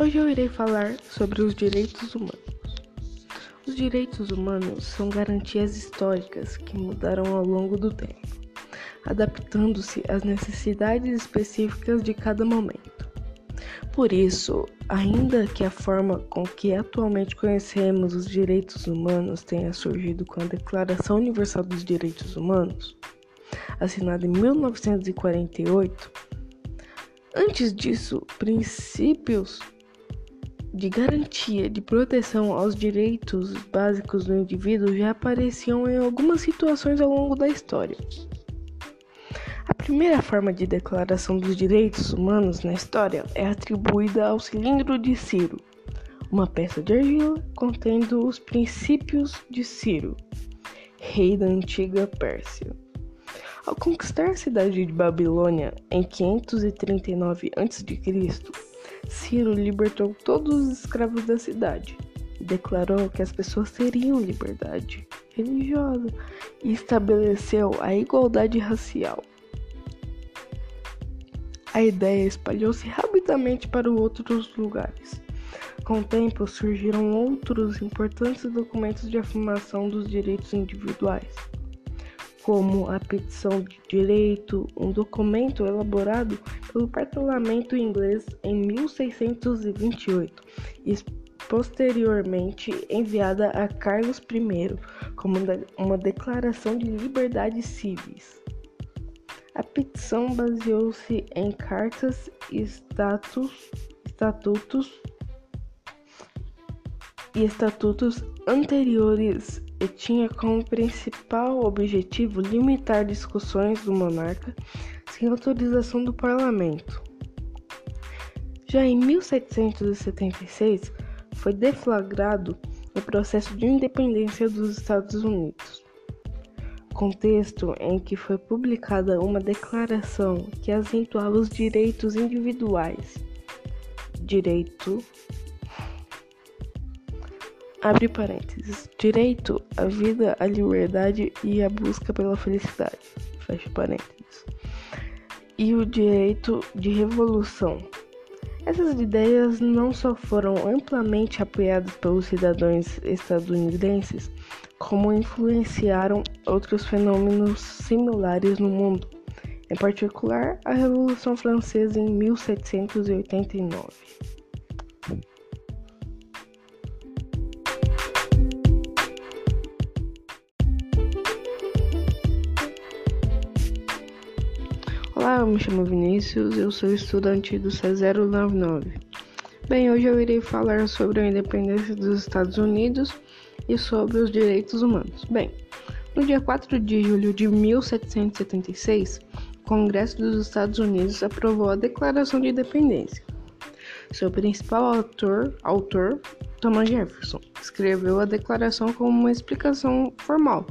Hoje eu irei falar sobre os direitos humanos. Os direitos humanos são garantias históricas que mudaram ao longo do tempo, adaptando-se às necessidades específicas de cada momento. Por isso, ainda que a forma com que atualmente conhecemos os direitos humanos tenha surgido com a Declaração Universal dos Direitos Humanos, assinada em 1948, antes disso, princípios de garantia de proteção aos direitos básicos do indivíduo já apareciam em algumas situações ao longo da história. A primeira forma de declaração dos direitos humanos na história é atribuída ao cilindro de Ciro, uma peça de argila contendo os princípios de Ciro, rei da antiga Pérsia. Ao conquistar a cidade de Babilônia em 539 a.C., Ciro libertou todos os escravos da cidade e declarou que as pessoas teriam liberdade religiosa e estabeleceu a igualdade racial. A ideia espalhou-se rapidamente para outros lugares. Com o tempo surgiram outros importantes documentos de afirmação dos direitos individuais como a petição de direito, um documento elaborado pelo parlamento inglês em 1628 e posteriormente enviada a Carlos I como uma declaração de liberdades civis. A petição baseou-se em cartas e status, estatutos e estatutos anteriores e tinha como principal objetivo limitar discussões do monarca sem autorização do parlamento. Já em 1776 foi deflagrado o processo de independência dos Estados Unidos, contexto em que foi publicada uma declaração que acentuava os direitos individuais, direito Abre parênteses. Direito à vida, à liberdade e à busca pela felicidade. Fecha parênteses. E o direito de revolução. Essas ideias não só foram amplamente apoiadas pelos cidadãos estadunidenses, como influenciaram outros fenômenos similares no mundo, em particular a Revolução Francesa em 1789. Me chamo Vinícius, eu sou estudante do C099. Bem, hoje eu irei falar sobre a independência dos Estados Unidos e sobre os direitos humanos. Bem, no dia 4 de julho de 1776, o Congresso dos Estados Unidos aprovou a Declaração de Independência. Seu principal autor, autor Thomas Jefferson, escreveu a declaração como uma explicação formal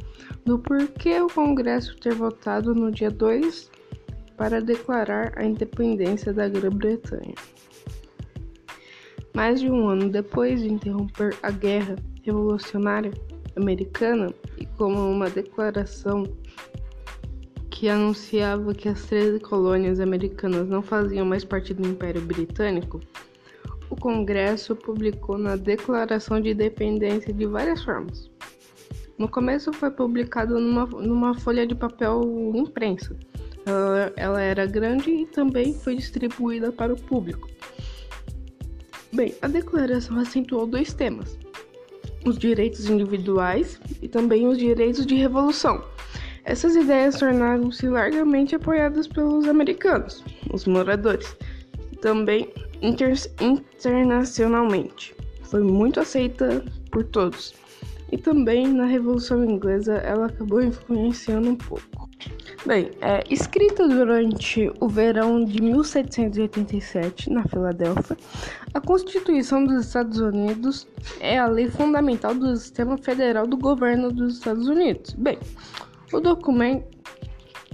do porquê o Congresso ter votado no dia 2 para declarar a independência da Grã-Bretanha. Mais de um ano depois de interromper a Guerra Revolucionária Americana e como uma declaração que anunciava que as 13 colônias americanas não faziam mais parte do Império Britânico, o Congresso publicou na Declaração de Independência de várias formas. No começo foi publicado numa, numa folha de papel imprensa, ela, era grande e também foi distribuída para o público. Bem, a declaração acentuou dois temas: os direitos individuais e também os direitos de revolução. Essas ideias tornaram-se largamente apoiadas pelos americanos, os moradores, e também inter internacionalmente. Foi muito aceita por todos. E também na Revolução Inglesa ela acabou influenciando um pouco. Bem, é, escrita durante o verão de 1787 na Filadélfia, a Constituição dos Estados Unidos é a lei fundamental do sistema federal do governo dos Estados Unidos. Bem, o documento,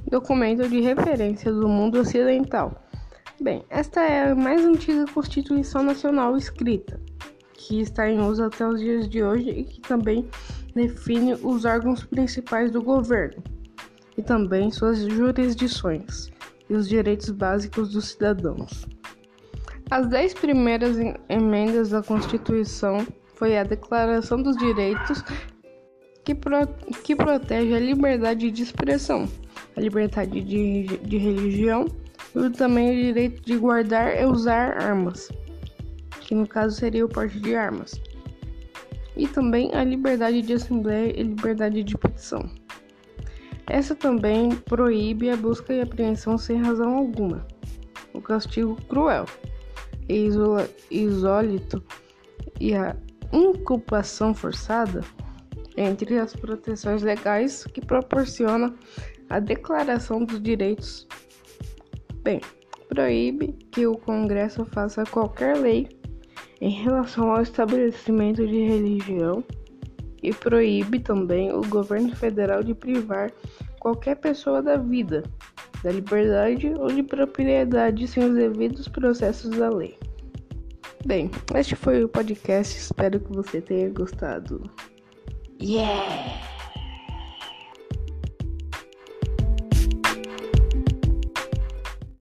documento de referência do mundo ocidental. Bem, esta é a mais antiga Constituição Nacional escrita, que está em uso até os dias de hoje e que também define os órgãos principais do governo e também suas jurisdições e os direitos básicos dos cidadãos. As dez primeiras emendas da Constituição foi a Declaração dos Direitos que, pro, que protege a liberdade de expressão, a liberdade de, de religião e também o direito de guardar e usar armas, que no caso seria o porte de armas, e também a liberdade de assembleia e liberdade de petição. Essa também proíbe a busca e apreensão sem razão alguma, o castigo cruel e isólito e a inculpação forçada entre as proteções legais que proporciona a Declaração dos Direitos. Bem, proíbe que o Congresso faça qualquer lei em relação ao estabelecimento de religião e proíbe também o governo federal de privar qualquer pessoa da vida, da liberdade ou de propriedade sem os devidos processos da lei. Bem, este foi o podcast, espero que você tenha gostado. Yeah!